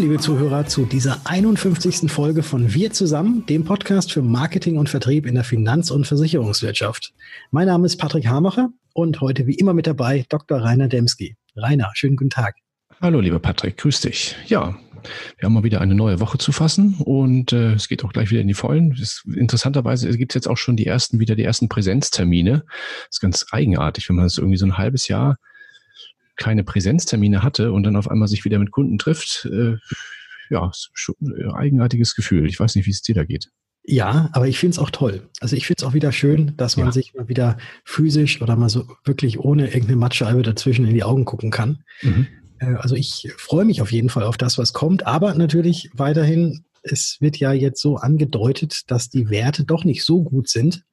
Liebe Zuhörer, zu dieser 51. Folge von Wir zusammen, dem Podcast für Marketing und Vertrieb in der Finanz- und Versicherungswirtschaft. Mein Name ist Patrick Hamacher und heute wie immer mit dabei Dr. Rainer Demski. Rainer, schönen guten Tag. Hallo, lieber Patrick, grüß dich. Ja, wir haben mal wieder eine neue Woche zu fassen und äh, es geht auch gleich wieder in die Vollen. Es, interessanterweise gibt es jetzt auch schon die ersten, wieder die ersten Präsenztermine. Das ist ganz eigenartig, wenn man das irgendwie so ein halbes Jahr keine Präsenztermine hatte und dann auf einmal sich wieder mit Kunden trifft. Äh, ja, schon ein eigenartiges Gefühl. Ich weiß nicht, wie es dir da geht. Ja, aber ich finde es auch toll. Also ich finde es auch wieder schön, dass man ja. sich mal wieder physisch oder mal so wirklich ohne irgendeine Mattscheibe dazwischen in die Augen gucken kann. Mhm. Äh, also ich freue mich auf jeden Fall auf das, was kommt, aber natürlich weiterhin, es wird ja jetzt so angedeutet, dass die Werte doch nicht so gut sind.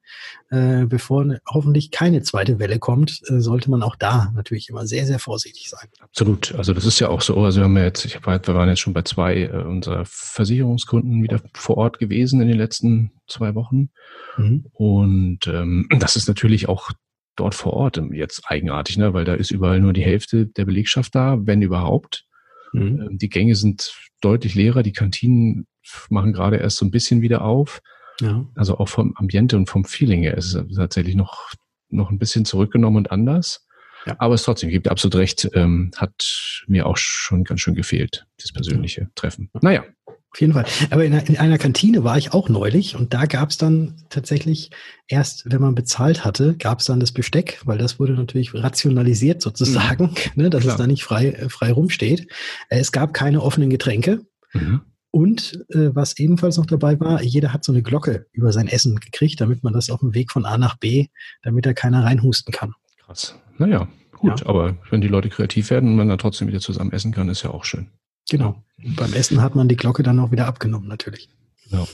Äh, bevor ne, hoffentlich keine zweite Welle kommt, äh, sollte man auch da natürlich immer sehr, sehr vorsichtig sein. Absolut. Also das ist ja auch so. Also wir haben ja jetzt, ich hab, wir waren jetzt schon bei zwei äh, unserer Versicherungskunden wieder vor Ort gewesen in den letzten zwei Wochen. Mhm. Und ähm, das ist natürlich auch dort vor Ort jetzt eigenartig, ne? weil da ist überall nur die Hälfte der Belegschaft da, wenn überhaupt. Mhm. Ähm, die Gänge sind deutlich leerer, die Kantinen machen gerade erst so ein bisschen wieder auf. Ja. Also auch vom Ambiente und vom Feeling her ist es tatsächlich noch, noch ein bisschen zurückgenommen und anders. Ja. Aber es trotzdem gibt absolut recht, ähm, hat mir auch schon ganz schön gefehlt, das persönliche ja. Treffen. Naja. Auf jeden Fall. Aber in, in einer Kantine war ich auch neulich und da gab es dann tatsächlich erst, wenn man bezahlt hatte, gab es dann das Besteck, weil das wurde natürlich rationalisiert sozusagen, mhm. ne, dass Klar. es da nicht frei, frei rumsteht. Es gab keine offenen Getränke. Mhm. Und äh, was ebenfalls noch dabei war, jeder hat so eine Glocke über sein Essen gekriegt, damit man das auf dem Weg von A nach B, damit da keiner reinhusten kann. Krass. Naja, gut. Ja. Aber wenn die Leute kreativ werden und man dann trotzdem wieder zusammen essen kann, ist ja auch schön. Genau. Und beim Essen hat man die Glocke dann auch wieder abgenommen, natürlich. Ja.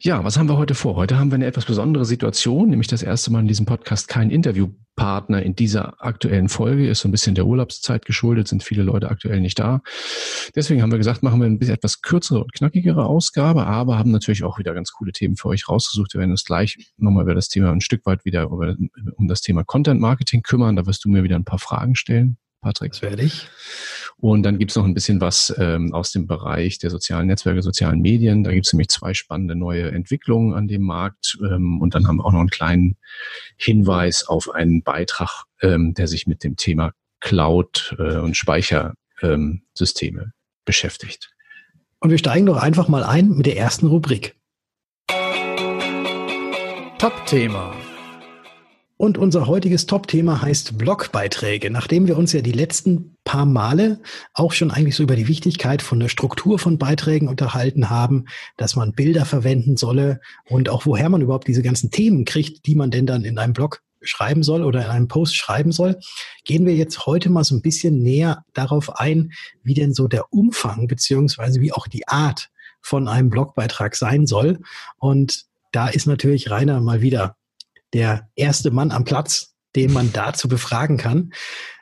Ja, was haben wir heute vor? Heute haben wir eine etwas besondere Situation, nämlich das erste Mal in diesem Podcast kein Interviewpartner in dieser aktuellen Folge. Ist so ein bisschen der Urlaubszeit geschuldet, sind viele Leute aktuell nicht da. Deswegen haben wir gesagt, machen wir ein bisschen etwas kürzere und knackigere Ausgabe, aber haben natürlich auch wieder ganz coole Themen für euch rausgesucht. Wir werden uns gleich nochmal über das Thema ein Stück weit wieder über, um das Thema Content Marketing kümmern. Da wirst du mir wieder ein paar Fragen stellen. Patrick. Das werde ich. Und dann gibt es noch ein bisschen was ähm, aus dem Bereich der sozialen Netzwerke, sozialen Medien. Da gibt es nämlich zwei spannende neue Entwicklungen an dem Markt. Ähm, und dann haben wir auch noch einen kleinen Hinweis auf einen Beitrag, ähm, der sich mit dem Thema Cloud äh, und Speichersysteme ähm, beschäftigt. Und wir steigen doch einfach mal ein mit der ersten Rubrik. Top-Thema. Und unser heutiges Top-Thema heißt Blogbeiträge. Nachdem wir uns ja die letzten paar Male auch schon eigentlich so über die Wichtigkeit von der Struktur von Beiträgen unterhalten haben, dass man Bilder verwenden solle und auch woher man überhaupt diese ganzen Themen kriegt, die man denn dann in einem Blog schreiben soll oder in einem Post schreiben soll, gehen wir jetzt heute mal so ein bisschen näher darauf ein, wie denn so der Umfang beziehungsweise wie auch die Art von einem Blogbeitrag sein soll. Und da ist natürlich Rainer mal wieder der erste Mann am Platz, den man dazu befragen kann.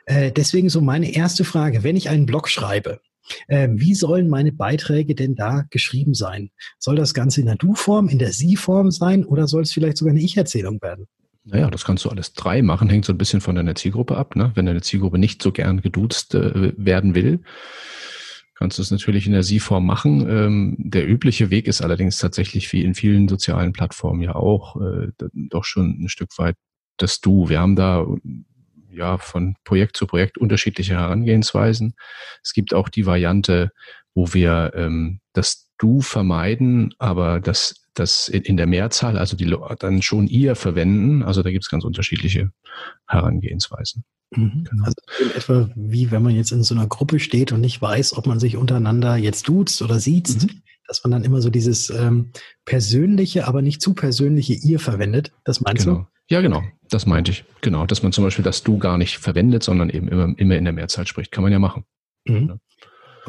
Äh, deswegen so meine erste Frage, wenn ich einen Blog schreibe, äh, wie sollen meine Beiträge denn da geschrieben sein? Soll das Ganze in der Du-Form, in der Sie-Form sein oder soll es vielleicht sogar eine Ich-Erzählung werden? Naja, das kannst du alles drei machen, hängt so ein bisschen von deiner Zielgruppe ab. Ne? Wenn deine Zielgruppe nicht so gern geduzt äh, werden will, kannst du es natürlich in der Sie-Form machen. Ähm, der übliche Weg ist allerdings tatsächlich wie in vielen sozialen Plattformen ja auch äh, doch schon ein Stück weit das Du. Wir haben da ja von Projekt zu Projekt unterschiedliche Herangehensweisen. Es gibt auch die Variante, wo wir ähm, das Du vermeiden, aber das, das in der Mehrzahl, also die dann schon ihr verwenden. Also da gibt es ganz unterschiedliche Herangehensweisen. Mhm. Genau. Also in etwa wie wenn man jetzt in so einer Gruppe steht und nicht weiß, ob man sich untereinander jetzt duzt oder sieht, mhm. dass man dann immer so dieses ähm, persönliche, aber nicht zu persönliche ihr verwendet. Das meinst genau. du? Ja, genau. Das meinte ich. Genau. Dass man zum Beispiel das du gar nicht verwendet, sondern eben immer, immer in der Mehrzahl spricht. Kann man ja machen. Mhm. Ja.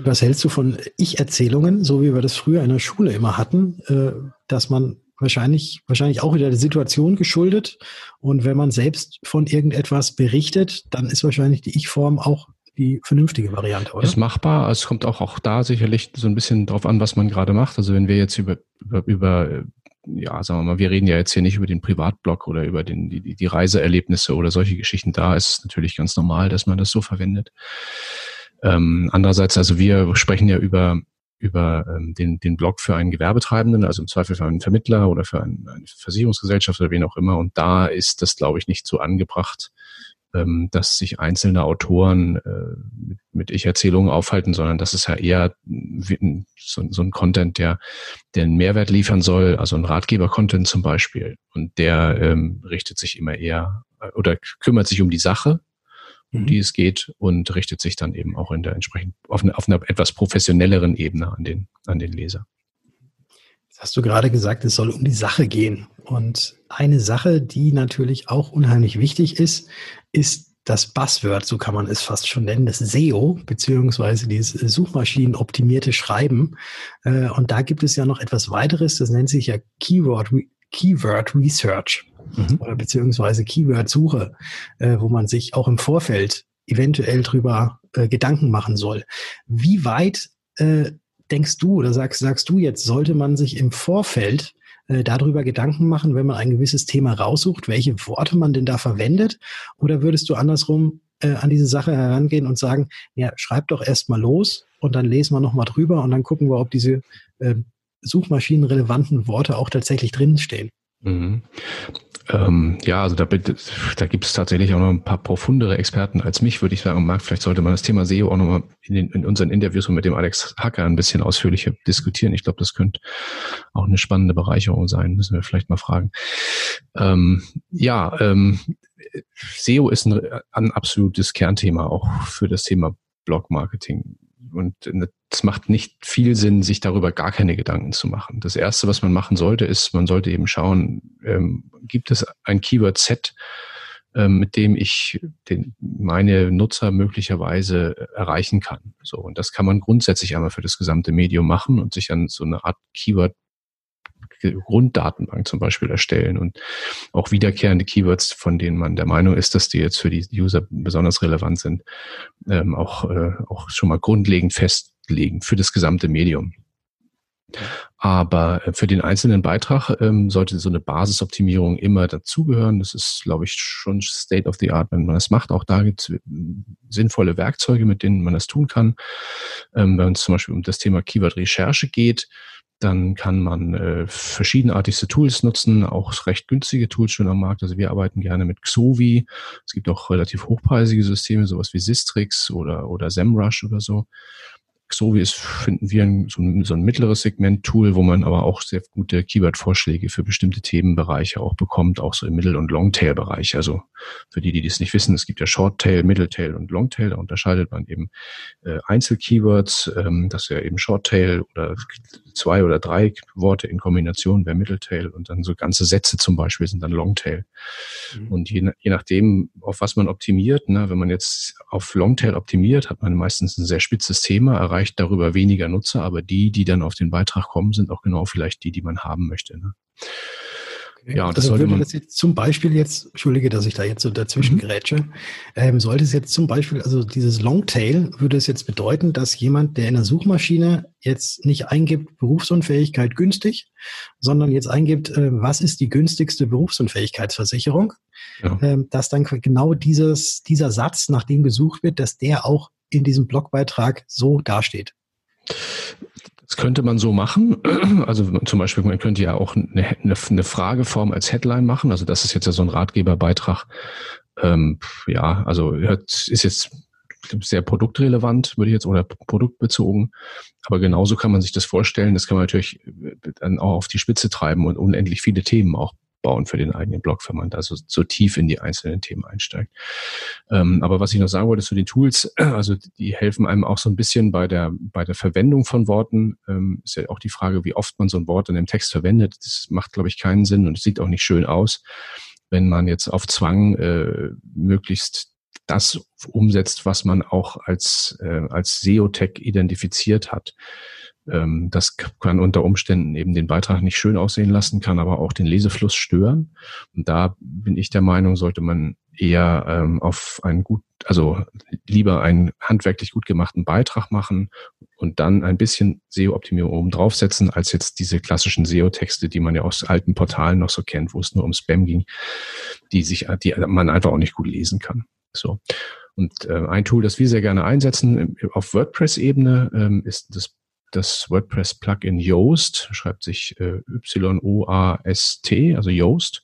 Und was hältst du von Ich-Erzählungen, so wie wir das früher in der Schule immer hatten, äh, dass man wahrscheinlich, wahrscheinlich auch wieder der Situation geschuldet. Und wenn man selbst von irgendetwas berichtet, dann ist wahrscheinlich die Ich-Form auch die vernünftige Variante, oder? Ist machbar. Es kommt auch, auch da sicherlich so ein bisschen drauf an, was man gerade macht. Also wenn wir jetzt über, über, über ja, sagen wir mal, wir reden ja jetzt hier nicht über den Privatblog oder über den, die, die Reiseerlebnisse oder solche Geschichten. Da ist es natürlich ganz normal, dass man das so verwendet. Ähm, andererseits, also wir sprechen ja über über ähm, den, den Blog für einen Gewerbetreibenden, also im Zweifel für einen Vermittler oder für einen, eine Versicherungsgesellschaft oder wen auch immer. Und da ist das, glaube ich, nicht so angebracht, ähm, dass sich einzelne Autoren äh, mit, mit Ich-Erzählungen aufhalten, sondern das ist ja eher so, so ein Content, der, der einen Mehrwert liefern soll, also ein Ratgeber-Content zum Beispiel. Und der ähm, richtet sich immer eher äh, oder kümmert sich um die Sache, um mhm. die es geht und richtet sich dann eben auch in der entsprechend auf, eine, auf einer etwas professionelleren Ebene an den, an den Leser. Jetzt hast du gerade gesagt, es soll um die Sache gehen. Und eine Sache, die natürlich auch unheimlich wichtig ist, ist das Buzzword, so kann man es fast schon nennen, das SEO, beziehungsweise dieses suchmaschinenoptimierte Schreiben. Äh, und da gibt es ja noch etwas weiteres, das nennt sich ja Keyword, Keyword Research mhm. oder beziehungsweise Keyword-Suche, äh, wo man sich auch im Vorfeld eventuell drüber äh, Gedanken machen soll. Wie weit denkst du oder sagst, sagst du jetzt, sollte man sich im Vorfeld äh, darüber Gedanken machen, wenn man ein gewisses Thema raussucht, welche Worte man denn da verwendet? Oder würdest du andersrum äh, an diese Sache herangehen und sagen, ja, schreib doch erst mal los und dann lesen wir nochmal drüber und dann gucken wir, ob diese äh, suchmaschinenrelevanten Worte auch tatsächlich drin stehen? Mhm. Ähm, ja, also da, da gibt es tatsächlich auch noch ein paar profundere Experten als mich, würde ich sagen. Marc, vielleicht sollte man das Thema SEO auch nochmal in, in unseren Interviews mit dem Alex Hacker ein bisschen ausführlicher diskutieren. Ich glaube, das könnte auch eine spannende Bereicherung sein, müssen wir vielleicht mal fragen. Ähm, ja, ähm, SEO ist ein, ein absolutes Kernthema auch für das Thema Blog-Marketing und es macht nicht viel Sinn, sich darüber gar keine Gedanken zu machen. Das Erste, was man machen sollte, ist, man sollte eben schauen, ähm, gibt es ein Keyword-Set, ähm, mit dem ich den, meine Nutzer möglicherweise erreichen kann. So, und das kann man grundsätzlich einmal für das gesamte Medium machen und sich an so eine Art Keyword Grunddatenbank zum Beispiel erstellen und auch wiederkehrende Keywords, von denen man der Meinung ist, dass die jetzt für die User besonders relevant sind, ähm, auch, äh, auch schon mal grundlegend festlegen für das gesamte Medium. Aber äh, für den einzelnen Beitrag ähm, sollte so eine Basisoptimierung immer dazugehören. Das ist, glaube ich, schon State of the Art, wenn man das macht. Auch da gibt es äh, sinnvolle Werkzeuge, mit denen man das tun kann. Ähm, wenn es zum Beispiel um das Thema Keyword-Recherche geht, dann kann man äh, verschiedenartigste Tools nutzen, auch recht günstige Tools schon am Markt. Also wir arbeiten gerne mit Xovi. Es gibt auch relativ hochpreisige Systeme, sowas wie Sistrix oder, oder SEMrush oder so. Xovi ist, finden wir, ein, so, ein, so ein mittleres Segment-Tool, wo man aber auch sehr gute Keyword-Vorschläge für bestimmte Themenbereiche auch bekommt, auch so im Mittel- und Longtail-Bereich. Also für die, die das nicht wissen, es gibt ja Shorttail, Middletail und Longtail. Da unterscheidet man eben äh, Einzel-Keywords, ähm, das wäre eben Shorttail oder zwei oder drei Worte in Kombination wäre Middletail und dann so ganze Sätze zum Beispiel sind dann Longtail. Mhm. Und je, je nachdem, auf was man optimiert, ne, wenn man jetzt auf Longtail optimiert, hat man meistens ein sehr spitzes Thema, erreicht erreicht darüber weniger Nutzer, aber die, die dann auf den Beitrag kommen, sind auch genau vielleicht die, die man haben möchte. Ne? Okay. Ja, und das also sollte man das jetzt zum Beispiel jetzt, entschuldige, dass ich da jetzt so dazwischen mhm. grätsche, ähm, sollte es jetzt zum Beispiel, also dieses Longtail, würde es jetzt bedeuten, dass jemand, der in der Suchmaschine jetzt nicht eingibt Berufsunfähigkeit günstig, sondern jetzt eingibt, äh, was ist die günstigste Berufsunfähigkeitsversicherung, ja. ähm, dass dann genau dieses, dieser Satz, nach dem gesucht wird, dass der auch in diesem Blogbeitrag so dasteht. Das könnte man so machen. Also zum Beispiel, man könnte ja auch eine, eine, Frageform als Headline machen. Also das ist jetzt ja so ein Ratgeberbeitrag. Ähm, ja, also ist jetzt sehr produktrelevant, würde ich jetzt, oder produktbezogen. Aber genauso kann man sich das vorstellen. Das kann man natürlich dann auch auf die Spitze treiben und unendlich viele Themen auch bauen für den eigenen Blog, wenn man da so, so tief in die einzelnen Themen einsteigt. Ähm, aber was ich noch sagen wollte zu den Tools, also die helfen einem auch so ein bisschen bei der, bei der Verwendung von Worten. Ähm, ist ja auch die Frage, wie oft man so ein Wort in dem Text verwendet. Das macht, glaube ich, keinen Sinn und es sieht auch nicht schön aus, wenn man jetzt auf Zwang äh, möglichst das umsetzt, was man auch als, äh, als SEO-Tech identifiziert hat. Ähm, das kann unter Umständen eben den Beitrag nicht schön aussehen lassen, kann aber auch den Lesefluss stören. Und da bin ich der Meinung, sollte man eher ähm, auf einen gut, also lieber einen handwerklich gut gemachten Beitrag machen und dann ein bisschen SEO-Optimierung oben draufsetzen, als jetzt diese klassischen SEO-Texte, die man ja aus alten Portalen noch so kennt, wo es nur um Spam ging, die sich, die man einfach auch nicht gut lesen kann. So. Und äh, ein Tool, das wir sehr gerne einsetzen auf WordPress-Ebene, ähm, ist das das WordPress-Plugin Yoast, schreibt sich äh, Y-O-A-S-T, also Yoast,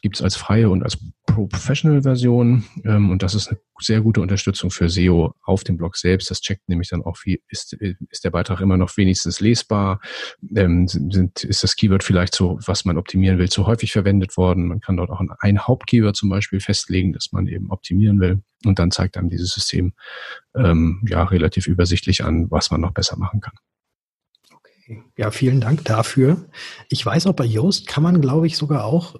gibt es als freie und als Professional-Version. Ähm, und das ist eine sehr gute Unterstützung für SEO auf dem Blog selbst. Das checkt nämlich dann auch, wie ist, ist der Beitrag immer noch wenigstens lesbar? Ähm, sind, ist das Keyword vielleicht so, was man optimieren will, zu häufig verwendet worden? Man kann dort auch ein Hauptkeyword zum Beispiel festlegen, das man eben optimieren will. Und dann zeigt einem dieses System ähm, ja relativ übersichtlich an, was man noch besser machen kann. Ja, vielen Dank dafür. Ich weiß auch bei Yoast kann man, glaube ich, sogar auch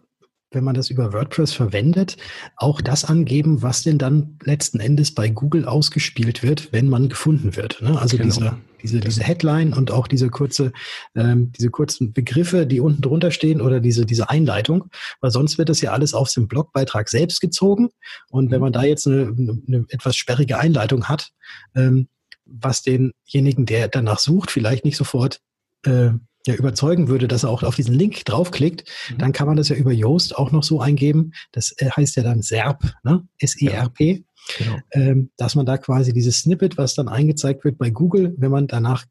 wenn man das über WordPress verwendet, auch das angeben, was denn dann letzten Endes bei Google ausgespielt wird, wenn man gefunden wird. Ne? Also genau. diese, diese, diese Headline und auch diese kurze, ähm, diese kurzen Begriffe, die unten drunter stehen oder diese, diese Einleitung, weil sonst wird das ja alles aus dem Blogbeitrag selbst gezogen. Und wenn mhm. man da jetzt eine, eine etwas sperrige Einleitung hat, ähm, was denjenigen, der danach sucht, vielleicht nicht sofort äh, ja, überzeugen würde, dass er auch auf diesen Link draufklickt, mhm. dann kann man das ja über Yoast auch noch so eingeben. Das äh, heißt ja dann SERP, ne? S-E-R-P. Ja, genau. ähm, dass man da quasi dieses Snippet, was dann eingezeigt wird bei Google, wenn man danach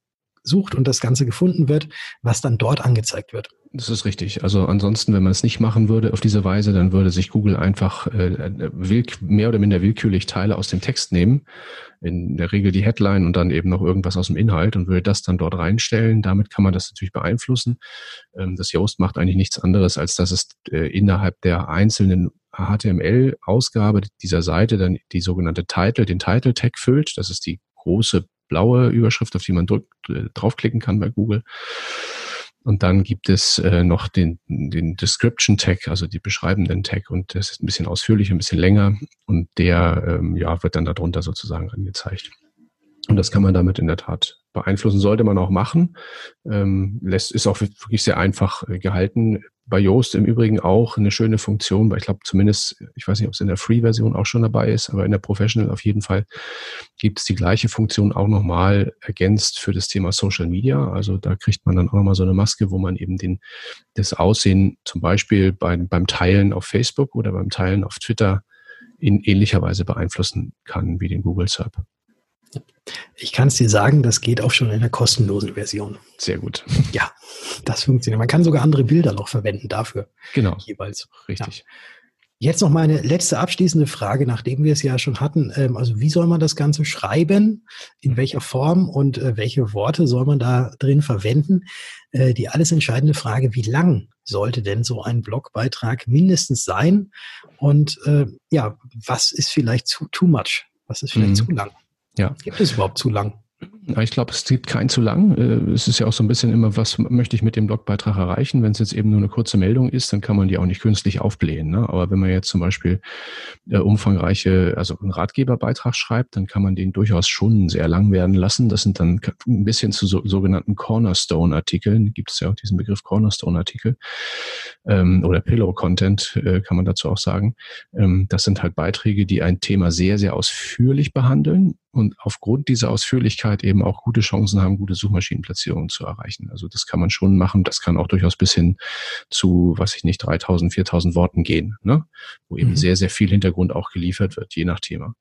sucht und das Ganze gefunden wird, was dann dort angezeigt wird. Das ist richtig. Also ansonsten, wenn man es nicht machen würde auf diese Weise, dann würde sich Google einfach äh, mehr oder minder willkürlich Teile aus dem Text nehmen, in der Regel die Headline und dann eben noch irgendwas aus dem Inhalt und würde das dann dort reinstellen. Damit kann man das natürlich beeinflussen. Ähm, das Yoast macht eigentlich nichts anderes, als dass es äh, innerhalb der einzelnen HTML-Ausgabe dieser Seite dann die sogenannte Title, den Title-Tag füllt. Das ist die große blaue Überschrift, auf die man drückt, äh, draufklicken kann bei Google. Und dann gibt es äh, noch den, den Description Tag, also die beschreibenden Tag. Und das ist ein bisschen ausführlicher, ein bisschen länger. Und der ähm, ja, wird dann darunter sozusagen angezeigt. Und das kann man damit in der Tat beeinflussen, sollte man auch machen. Ähm, ist auch wirklich sehr einfach äh, gehalten bei Yoast im Übrigen auch eine schöne Funktion, weil ich glaube zumindest, ich weiß nicht, ob es in der Free-Version auch schon dabei ist, aber in der Professional auf jeden Fall gibt es die gleiche Funktion auch nochmal ergänzt für das Thema Social Media. Also da kriegt man dann auch nochmal so eine Maske, wo man eben den, das Aussehen zum Beispiel beim, beim Teilen auf Facebook oder beim Teilen auf Twitter in ähnlicher Weise beeinflussen kann wie den Google SERP. Ich kann es dir sagen, das geht auch schon in der kostenlosen Version. Sehr gut. Ja, das funktioniert. Man kann sogar andere Bilder noch verwenden dafür. Genau. Jeweils. Richtig. Ja. Jetzt noch meine letzte abschließende Frage, nachdem wir es ja schon hatten. Ähm, also wie soll man das Ganze schreiben? In welcher Form und äh, welche Worte soll man da drin verwenden? Äh, die alles entscheidende Frage, wie lang sollte denn so ein Blogbeitrag mindestens sein? Und äh, ja, was ist vielleicht zu too much? Was ist vielleicht mhm. zu lang? Ja. Gibt es überhaupt zu lang? Ich glaube, es gibt kein zu lang. Äh, es ist ja auch so ein bisschen immer, was möchte ich mit dem Blogbeitrag erreichen? Wenn es jetzt eben nur eine kurze Meldung ist, dann kann man die auch nicht künstlich aufblähen. Ne? Aber wenn man jetzt zum Beispiel äh, umfangreiche, also einen Ratgeberbeitrag schreibt, dann kann man den durchaus schon sehr lang werden lassen. Das sind dann ein bisschen zu so, sogenannten Cornerstone-Artikeln. Gibt es ja auch diesen Begriff Cornerstone-Artikel ähm, oder Pillow-Content, äh, kann man dazu auch sagen. Ähm, das sind halt Beiträge, die ein Thema sehr, sehr ausführlich behandeln und aufgrund dieser Ausführlichkeit eben auch gute Chancen haben, gute Suchmaschinenplatzierungen zu erreichen. Also das kann man schon machen. Das kann auch durchaus bis hin zu, was ich nicht, 3000, 4000 Worten gehen, ne? wo eben mhm. sehr, sehr viel Hintergrund auch geliefert wird, je nach Thema.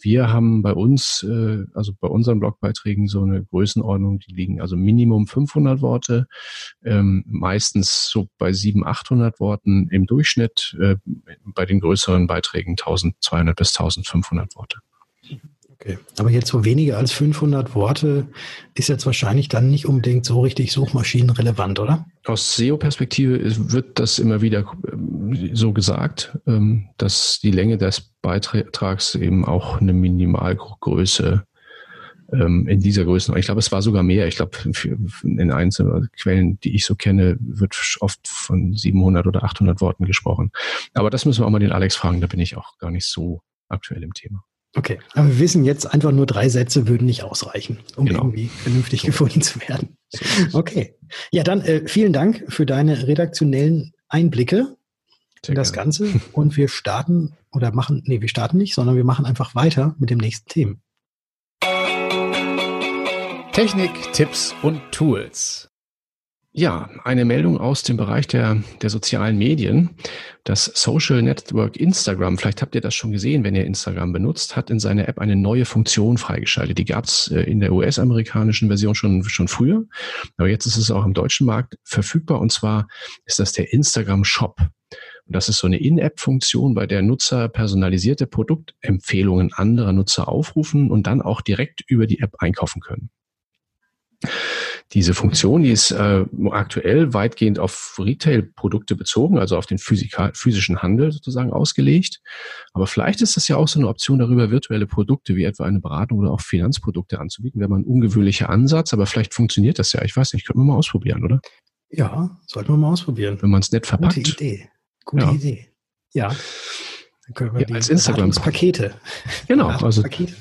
Wir haben bei uns, äh, also bei unseren Blogbeiträgen so eine Größenordnung, die liegen also Minimum 500 Worte, ähm, meistens so bei 700, 800 Worten im Durchschnitt, äh, bei den größeren Beiträgen 1200 bis 1500 Worte. Okay. Aber jetzt so weniger als 500 Worte ist jetzt wahrscheinlich dann nicht unbedingt so richtig suchmaschinenrelevant, oder? Aus SEO-Perspektive wird das immer wieder ähm, so gesagt, ähm, dass die Länge des Beitrags eben auch eine Minimalgröße ähm, in dieser Größe. Ich glaube, es war sogar mehr. Ich glaube, in einzelnen Quellen, die ich so kenne, wird oft von 700 oder 800 Worten gesprochen. Aber das müssen wir auch mal den Alex fragen. Da bin ich auch gar nicht so aktuell im Thema. Okay, aber wir wissen jetzt einfach nur drei Sätze würden nicht ausreichen, um genau. irgendwie vernünftig so. gefunden zu werden. Okay. Ja, dann äh, vielen Dank für deine redaktionellen Einblicke Sehr in das gerne. Ganze. Und wir starten oder machen, nee, wir starten nicht, sondern wir machen einfach weiter mit dem nächsten Thema. Technik, Tipps und Tools Ja, eine Meldung aus dem Bereich der, der sozialen Medien. Das Social Network Instagram, vielleicht habt ihr das schon gesehen, wenn ihr Instagram benutzt, hat in seiner App eine neue Funktion freigeschaltet. Die gab es äh, in der US-amerikanischen Version schon, schon früher, aber jetzt ist es auch im deutschen Markt verfügbar und zwar ist das der Instagram Shop. Und das ist so eine In-App-Funktion, bei der Nutzer personalisierte Produktempfehlungen anderer Nutzer aufrufen und dann auch direkt über die App einkaufen können. Diese Funktion, die ist äh, aktuell weitgehend auf Retail-Produkte bezogen, also auf den physischen Handel sozusagen ausgelegt. Aber vielleicht ist das ja auch so eine Option darüber, virtuelle Produkte wie etwa eine Beratung oder auch Finanzprodukte anzubieten. Wäre mal ein ungewöhnlicher Ansatz, aber vielleicht funktioniert das ja. Ich weiß nicht, könnten wir mal ausprobieren, oder? Ja, sollten wir mal ausprobieren. Wenn man es nett verpackt. Gute Idee. Gute ja. Idee. Ja. Dann können wir ja, als Instagram Pakete. Genau, also Pakete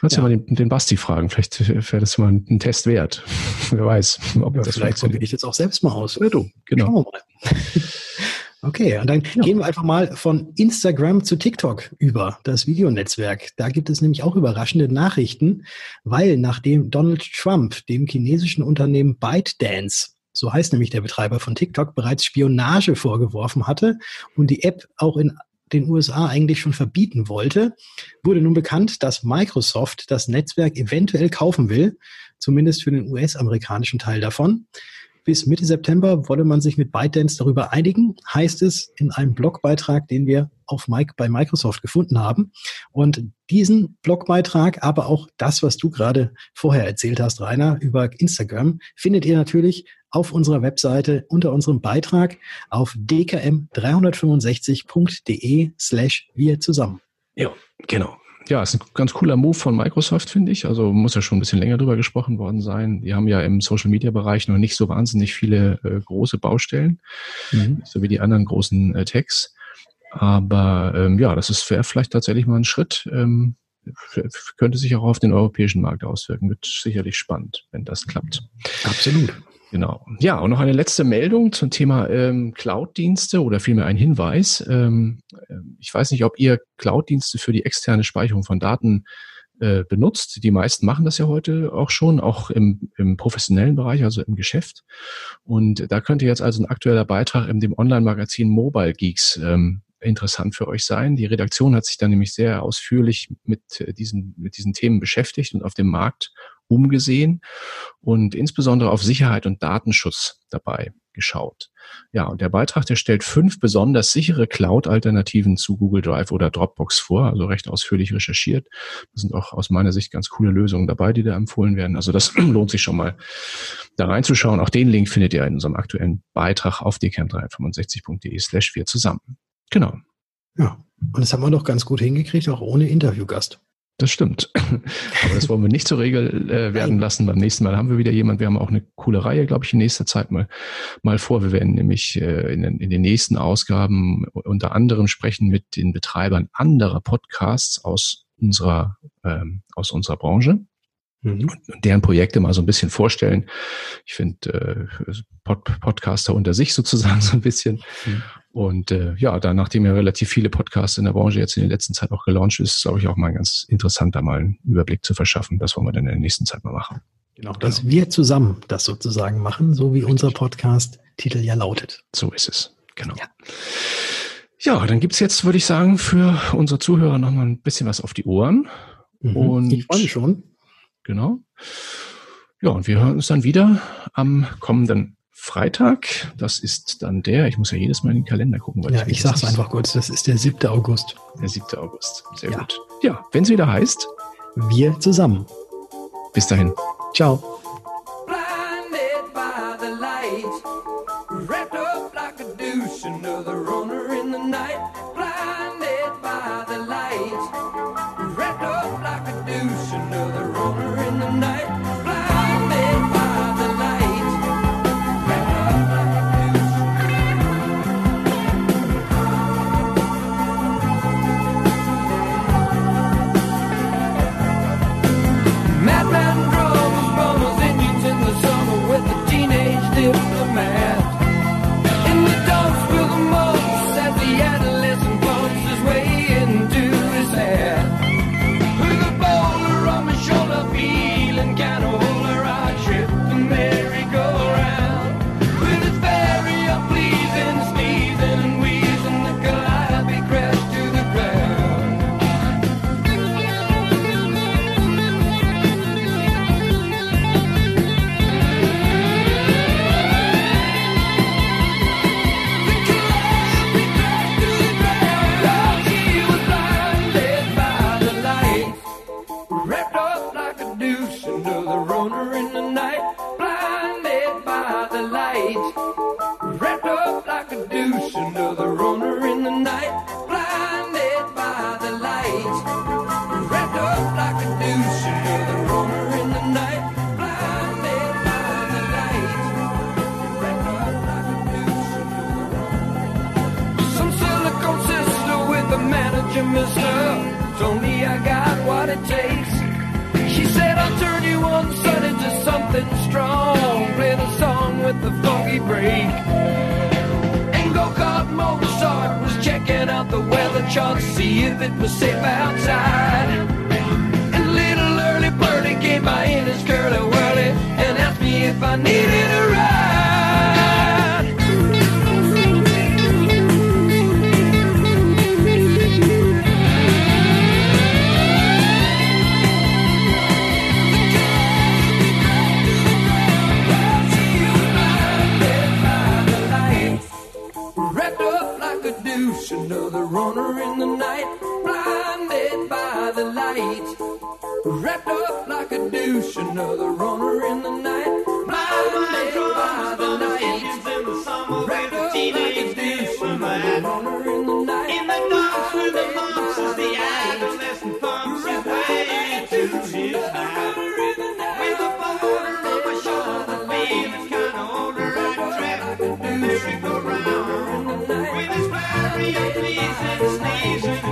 kannst ja. du mal den, den, Basti fragen. Vielleicht wäre das mal ein Test wert. Wer weiß, ob ja, das vielleicht probiere ich jetzt auch selbst mal aus. Ja, du, genau. Schauen wir mal. Okay, und dann ja. gehen wir einfach mal von Instagram zu TikTok über, das Videonetzwerk. Da gibt es nämlich auch überraschende Nachrichten, weil nachdem Donald Trump dem chinesischen Unternehmen ByteDance so heißt nämlich der Betreiber von TikTok, bereits Spionage vorgeworfen hatte und die App auch in den USA eigentlich schon verbieten wollte, wurde nun bekannt, dass Microsoft das Netzwerk eventuell kaufen will, zumindest für den US-amerikanischen Teil davon. Bis Mitte September wolle man sich mit ByteDance darüber einigen, heißt es in einem Blogbeitrag, den wir auf Mike bei Microsoft gefunden haben. Und diesen Blogbeitrag, aber auch das, was du gerade vorher erzählt hast, Rainer, über Instagram, findet ihr natürlich auf unserer Webseite unter unserem Beitrag auf dkm365.de slash wir zusammen. Ja, genau. Ja, ist ein ganz cooler Move von Microsoft, finde ich. Also muss ja schon ein bisschen länger drüber gesprochen worden sein. Die haben ja im Social Media Bereich noch nicht so wahnsinnig viele äh, große Baustellen, mhm. so wie die anderen großen äh, Techs. Aber ähm, ja, das ist vielleicht tatsächlich mal ein Schritt. Ähm, könnte sich auch auf den europäischen Markt auswirken. Wird sicherlich spannend, wenn das klappt. Absolut. Genau. Ja, und noch eine letzte Meldung zum Thema ähm, Cloud-Dienste oder vielmehr ein Hinweis. Ähm, äh, ich weiß nicht, ob ihr Cloud-Dienste für die externe Speicherung von Daten äh, benutzt. Die meisten machen das ja heute auch schon, auch im, im professionellen Bereich, also im Geschäft. Und da könnte jetzt also ein aktueller Beitrag in dem Online-Magazin Mobile Geeks ähm, interessant für euch sein. Die Redaktion hat sich dann nämlich sehr ausführlich mit äh, diesen, mit diesen Themen beschäftigt und auf dem Markt umgesehen und insbesondere auf Sicherheit und Datenschutz dabei geschaut. Ja, und der Beitrag, der stellt fünf besonders sichere Cloud-Alternativen zu Google Drive oder Dropbox vor, also recht ausführlich recherchiert. Da sind auch aus meiner Sicht ganz coole Lösungen dabei, die da empfohlen werden. Also das lohnt sich schon mal da reinzuschauen. Auch den Link findet ihr in unserem aktuellen Beitrag auf dcam365.de slash 4 zusammen. Genau. Ja, und das haben wir doch ganz gut hingekriegt, auch ohne Interviewgast. Das stimmt. Aber das wollen wir nicht zur Regel äh, werden lassen. Beim nächsten Mal haben wir wieder jemand. Wir haben auch eine coole Reihe, glaube ich, in nächster Zeit mal, mal vor. Wir werden nämlich äh, in, den, in den nächsten Ausgaben unter anderem sprechen mit den Betreibern anderer Podcasts aus unserer, ähm, aus unserer Branche mhm. und deren Projekte mal so ein bisschen vorstellen. Ich finde äh, Pod Podcaster unter sich sozusagen so ein bisschen. Mhm. Und äh, ja, dann, nachdem ja relativ viele Podcasts in der Branche jetzt in der letzten Zeit auch gelauncht ist, glaube ich auch mal ganz interessant, da mal einen Überblick zu verschaffen. Das wollen wir dann in der nächsten Zeit mal machen. Genau, dass genau. wir zusammen das sozusagen machen, so wie Richtig. unser Podcast-Titel ja lautet. So ist es, genau. Ja. Ja, dann gibt's jetzt, würde ich sagen, für unsere Zuhörer noch mal ein bisschen was auf die Ohren. Mhm, und ich freue mich schon. Genau. Ja, und wir hören uns dann wieder am kommenden Freitag. Das ist dann der, ich muss ja jedes Mal in den Kalender gucken. Weil ja, ich, ich es einfach kurz, das ist der 7. August. Der 7. August, sehr ja. gut. Ja, wenn es wieder heißt. Wir zusammen. Bis dahin. Ciao. Blinded by the light, wrapped up like a douche under the I'll turn you one side into something strong. Play the song with the funky break. And go-kart Mozart was checking out the weather chart to see if it was safe outside. And little early birdie came by in his curly whirly and asked me if I needed a ride. By the light. Wrapped up like a douche, another runner in the night, blinded by the light. Wrapped up like a douche, another runner in the night. In the dark with the monks as the adolescent pumps his way to his night. With a boulder on my shoulder, feeling kinda older, I track the douche and go round. With his flurry of pleasing, sneezing